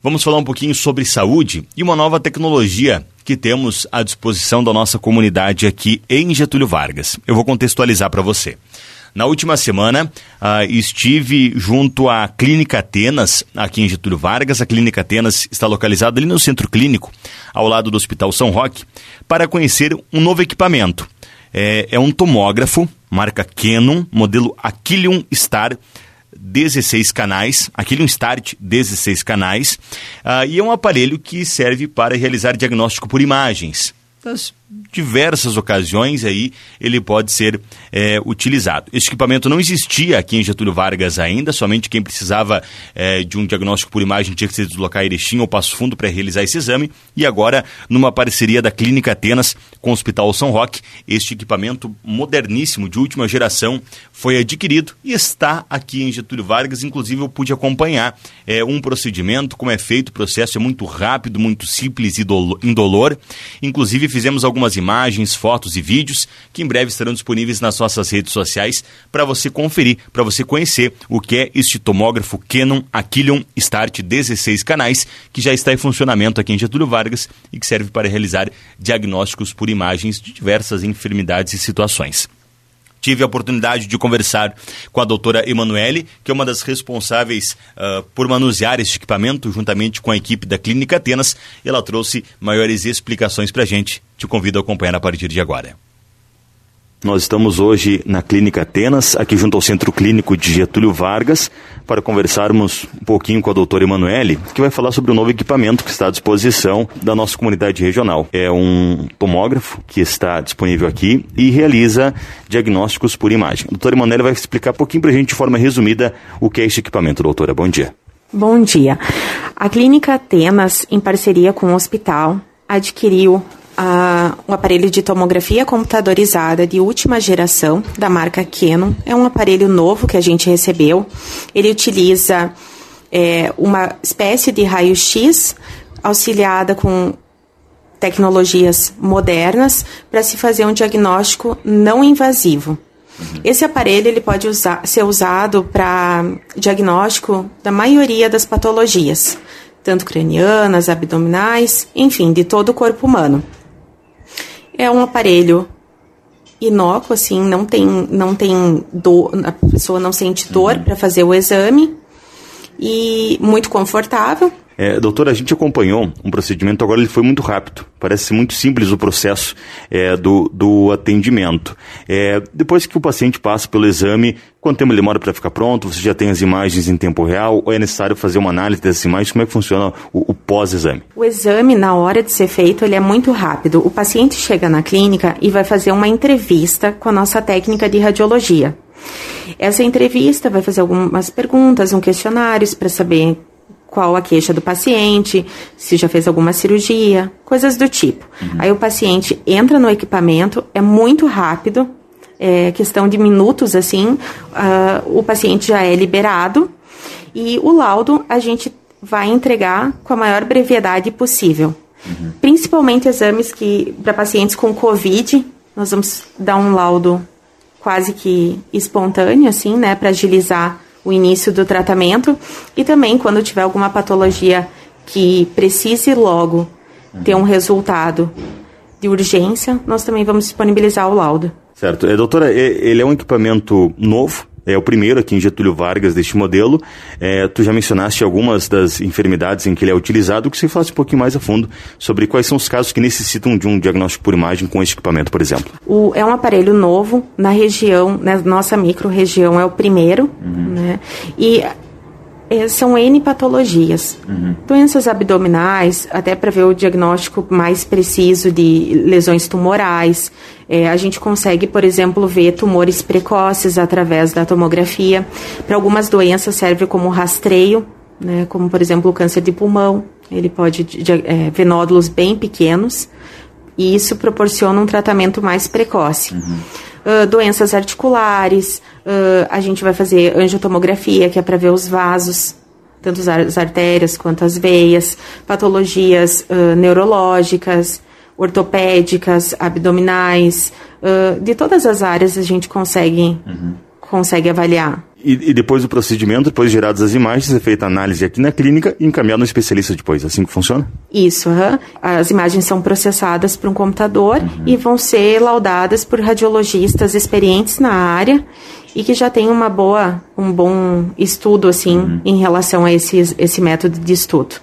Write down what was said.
Vamos falar um pouquinho sobre saúde e uma nova tecnologia que temos à disposição da nossa comunidade aqui em Getúlio Vargas. Eu vou contextualizar para você. Na última semana, uh, estive junto à Clínica Atenas, aqui em Getúlio Vargas. A Clínica Atenas está localizada ali no centro clínico, ao lado do Hospital São Roque, para conhecer um novo equipamento. É, é um tomógrafo, marca Canon, modelo Aquilium Star 16 canais, aquele um Start 16 canais, uh, e é um aparelho que serve para realizar diagnóstico por imagens. Das diversas ocasiões aí ele pode ser é, utilizado. Esse equipamento não existia aqui em Getúlio Vargas ainda, somente quem precisava é, de um diagnóstico por imagem tinha que se deslocar a Erechim ou Passo Fundo para realizar esse exame. E agora, numa parceria da Clínica Atenas com o Hospital São Roque, este equipamento moderníssimo de última geração foi adquirido e está aqui em Getúlio Vargas, inclusive eu pude acompanhar é, um procedimento, como é feito, o processo é muito rápido, muito simples e indolor, inclusive fizemos algumas algumas imagens, fotos e vídeos que em breve estarão disponíveis nas nossas redes sociais para você conferir, para você conhecer o que é este tomógrafo Canon Aquilion Start 16 canais que já está em funcionamento aqui em Getúlio Vargas e que serve para realizar diagnósticos por imagens de diversas enfermidades e situações tive a oportunidade de conversar com a doutora Emanuele, que é uma das responsáveis uh, por manusear este equipamento, juntamente com a equipe da Clínica Atenas. Ela trouxe maiores explicações para a gente. Te convido a acompanhar a partir de agora. Nós estamos hoje na Clínica Atenas, aqui junto ao Centro Clínico de Getúlio Vargas, para conversarmos um pouquinho com a doutora Emanuele, que vai falar sobre o novo equipamento que está à disposição da nossa comunidade regional. É um tomógrafo que está disponível aqui e realiza diagnósticos por imagem. A doutora Emanuele vai explicar um pouquinho para a gente, de forma resumida, o que é este equipamento, doutora. Bom dia. Bom dia. A Clínica Atenas, em parceria com o hospital, adquiriu uh, um aparelho de tomografia computadorizada de última geração da marca Canon. É um aparelho novo que a gente recebeu. Ele utiliza é, uma espécie de raio-x auxiliada com tecnologias modernas para se fazer um diagnóstico não invasivo. Esse aparelho ele pode usar, ser usado para diagnóstico da maioria das patologias, tanto cranianas, abdominais, enfim, de todo o corpo humano. É um aparelho inócuo, assim, não tem, não tem dor, a pessoa não sente dor uhum. para fazer o exame e muito confortável. É, doutora, a gente acompanhou um procedimento, agora ele foi muito rápido. Parece muito simples o processo é, do, do atendimento. É, depois que o paciente passa pelo exame, quanto tempo ele demora para ficar pronto? Você já tem as imagens em tempo real? Ou é necessário fazer uma análise dessas imagens? Como é que funciona o, o pós-exame? O exame, na hora de ser feito, ele é muito rápido. O paciente chega na clínica e vai fazer uma entrevista com a nossa técnica de radiologia. Essa entrevista vai fazer algumas perguntas, um questionário para saber qual a queixa do paciente, se já fez alguma cirurgia, coisas do tipo. Uhum. Aí o paciente entra no equipamento, é muito rápido, é questão de minutos assim, uh, o paciente já é liberado e o laudo a gente vai entregar com a maior brevidade possível. Uhum. Principalmente exames que para pacientes com COVID, nós vamos dar um laudo quase que espontâneo, assim, né, para agilizar o início do tratamento e também quando tiver alguma patologia que precise logo ter um resultado de urgência, nós também vamos disponibilizar o laudo. Certo. É, doutora, ele é um equipamento novo, é o primeiro aqui em Getúlio Vargas deste modelo. É, tu já mencionaste algumas das enfermidades em que ele é utilizado. Que você falasse um pouquinho mais a fundo sobre quais são os casos que necessitam de um diagnóstico por imagem com este equipamento, por exemplo. O, é um aparelho novo na região, na nossa micro-região é o primeiro, uhum. né? E são N patologias. Uhum. Doenças abdominais, até para ver o diagnóstico mais preciso de lesões tumorais. É, a gente consegue, por exemplo, ver tumores precoces através da tomografia. Para algumas doenças serve como rastreio, né, como, por exemplo, o câncer de pulmão. Ele pode é, ver nódulos bem pequenos e isso proporciona um tratamento mais precoce. Uhum. Uh, doenças articulares, uh, a gente vai fazer angiotomografia, que é para ver os vasos, tanto as artérias quanto as veias, patologias uh, neurológicas, ortopédicas, abdominais, de todas as áreas a gente consegue, uhum. consegue avaliar. E, e, depois do procedimento, depois de geradas as imagens, é feita a análise aqui na clínica e encaminhada no especialista depois. Assim que funciona? Isso. Uhum. As imagens são processadas por um computador uhum. e vão ser laudadas por radiologistas experientes na área e que já tem uma boa, um bom estudo assim uhum. em relação a esse, esse método de estudo.